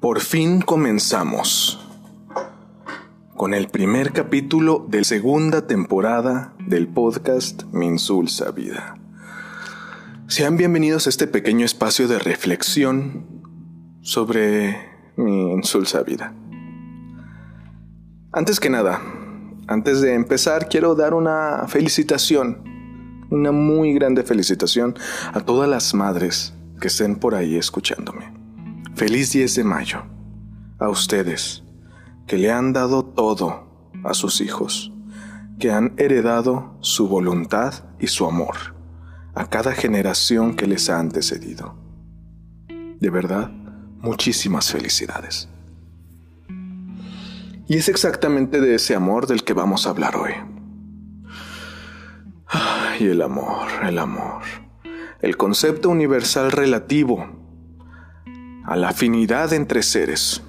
Por fin comenzamos con el primer capítulo de segunda temporada del podcast Mi Insulsa Vida. Sean bienvenidos a este pequeño espacio de reflexión sobre mi insulsa vida. Antes que nada, antes de empezar, quiero dar una felicitación, una muy grande felicitación a todas las madres que estén por ahí escuchándome. Feliz 10 de mayo a ustedes que le han dado todo a sus hijos, que han heredado su voluntad y su amor a cada generación que les ha antecedido. De verdad, muchísimas felicidades. Y es exactamente de ese amor del que vamos a hablar hoy. Y el amor, el amor. El concepto universal relativo a la afinidad entre seres,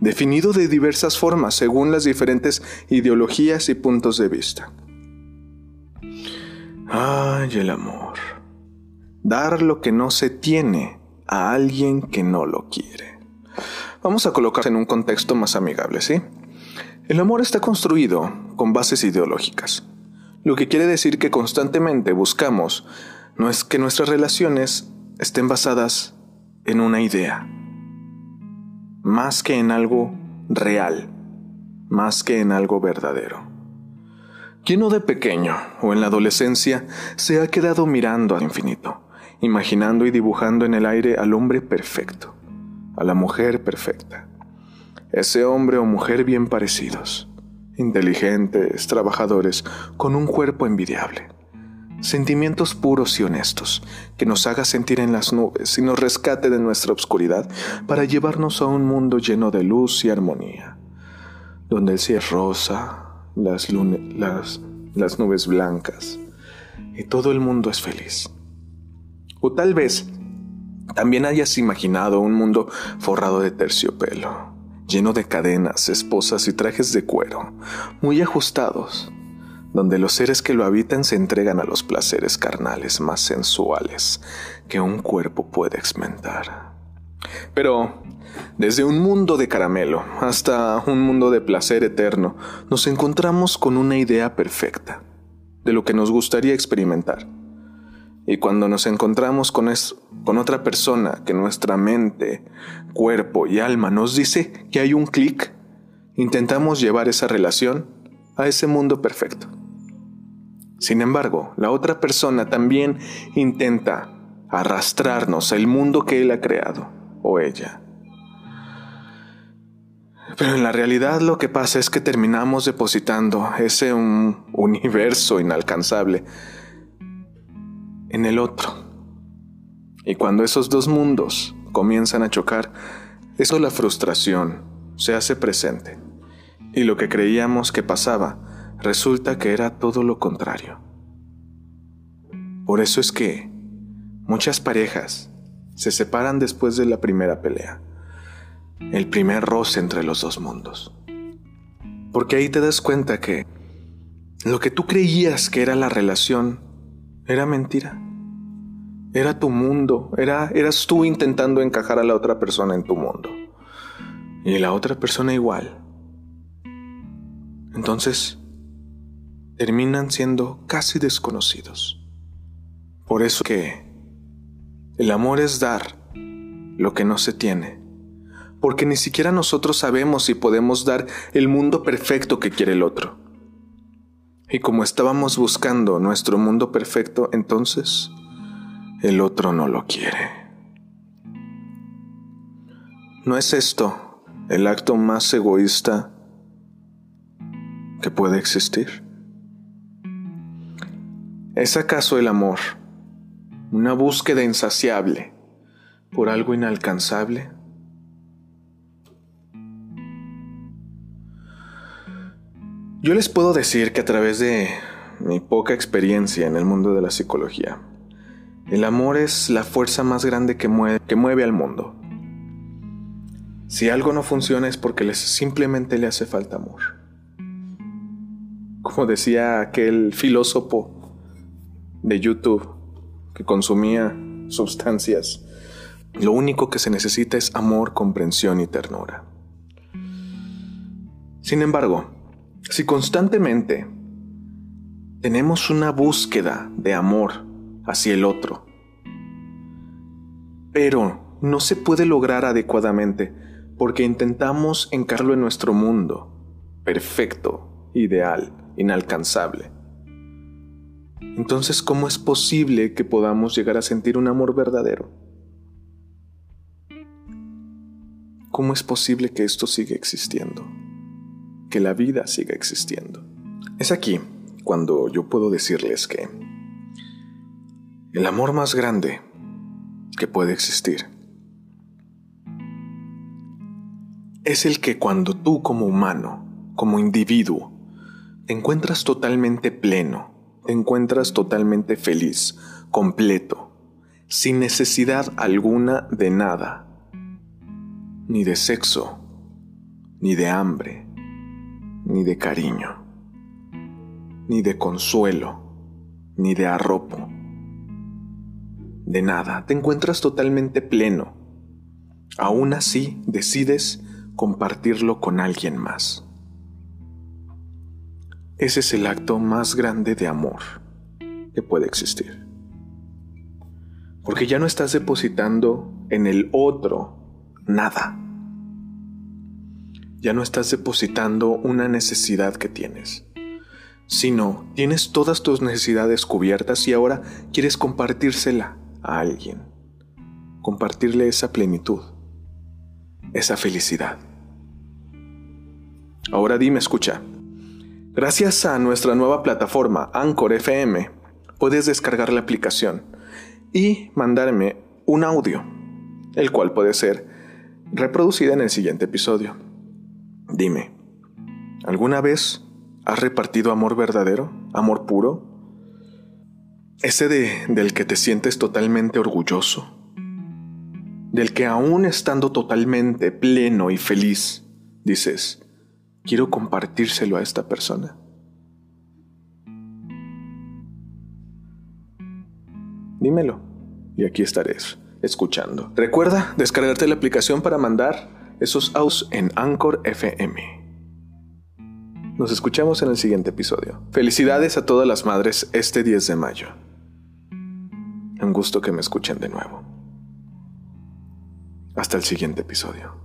definido de diversas formas según las diferentes ideologías y puntos de vista. Ay, el amor. Dar lo que no se tiene a alguien que no lo quiere. Vamos a colocarse en un contexto más amigable, ¿sí? El amor está construido con bases ideológicas, lo que quiere decir que constantemente buscamos no es que nuestras relaciones estén basadas en una idea, más que en algo real, más que en algo verdadero. ¿Quién no de pequeño o en la adolescencia se ha quedado mirando al infinito, imaginando y dibujando en el aire al hombre perfecto, a la mujer perfecta? Ese hombre o mujer bien parecidos, inteligentes, trabajadores, con un cuerpo envidiable sentimientos puros y honestos, que nos haga sentir en las nubes y nos rescate de nuestra oscuridad para llevarnos a un mundo lleno de luz y armonía, donde el cielo es rosa, las, las, las nubes blancas y todo el mundo es feliz. O tal vez también hayas imaginado un mundo forrado de terciopelo, lleno de cadenas, esposas y trajes de cuero, muy ajustados, donde los seres que lo habitan se entregan a los placeres carnales más sensuales que un cuerpo puede experimentar. Pero, desde un mundo de caramelo hasta un mundo de placer eterno, nos encontramos con una idea perfecta de lo que nos gustaría experimentar. Y cuando nos encontramos con, con otra persona que nuestra mente, cuerpo y alma nos dice que hay un clic, intentamos llevar esa relación a ese mundo perfecto. Sin embargo, la otra persona también intenta arrastrarnos al mundo que él ha creado, o ella. Pero en la realidad lo que pasa es que terminamos depositando ese un universo inalcanzable en el otro. Y cuando esos dos mundos comienzan a chocar, eso la frustración se hace presente. Y lo que creíamos que pasaba resulta que era todo lo contrario. Por eso es que muchas parejas se separan después de la primera pelea, el primer roce entre los dos mundos. Porque ahí te das cuenta que lo que tú creías que era la relación era mentira. Era tu mundo, era, eras tú intentando encajar a la otra persona en tu mundo. Y la otra persona igual. Entonces, terminan siendo casi desconocidos. Por eso que el amor es dar lo que no se tiene, porque ni siquiera nosotros sabemos si podemos dar el mundo perfecto que quiere el otro. Y como estábamos buscando nuestro mundo perfecto, entonces el otro no lo quiere. ¿No es esto el acto más egoísta que puede existir? ¿Es acaso el amor una búsqueda insaciable por algo inalcanzable? Yo les puedo decir que a través de mi poca experiencia en el mundo de la psicología, el amor es la fuerza más grande que mueve, que mueve al mundo. Si algo no funciona es porque les, simplemente le hace falta amor. Como decía aquel filósofo de YouTube que consumía sustancias Lo único que se necesita es amor, comprensión y ternura. Sin embargo, si constantemente tenemos una búsqueda de amor hacia el otro, pero no se puede lograr adecuadamente porque intentamos encarlo en nuestro mundo, perfecto, ideal, inalcanzable. Entonces, ¿cómo es posible que podamos llegar a sentir un amor verdadero? ¿Cómo es posible que esto siga existiendo? Que la vida siga existiendo. Es aquí cuando yo puedo decirles que el amor más grande que puede existir es el que cuando tú como humano, como individuo, te encuentras totalmente pleno, te encuentras totalmente feliz, completo, sin necesidad alguna de nada, ni de sexo, ni de hambre, ni de cariño, ni de consuelo, ni de arropo, de nada, te encuentras totalmente pleno. Aún así decides compartirlo con alguien más. Ese es el acto más grande de amor que puede existir. Porque ya no estás depositando en el otro nada. Ya no estás depositando una necesidad que tienes, sino tienes todas tus necesidades cubiertas y ahora quieres compartírsela a alguien, compartirle esa plenitud esa felicidad. Ahora dime, escucha. Gracias a nuestra nueva plataforma Anchor FM, puedes descargar la aplicación y mandarme un audio, el cual puede ser reproducido en el siguiente episodio. Dime, ¿alguna vez has repartido amor verdadero, amor puro? Ese de, del que te sientes totalmente orgulloso del que aún estando totalmente pleno y feliz, dices, quiero compartírselo a esta persona. Dímelo y aquí estaré escuchando. Recuerda descargarte la aplicación para mandar esos audios en Anchor FM. Nos escuchamos en el siguiente episodio. Felicidades a todas las madres este 10 de mayo. Un gusto que me escuchen de nuevo. Hasta el siguiente episodio.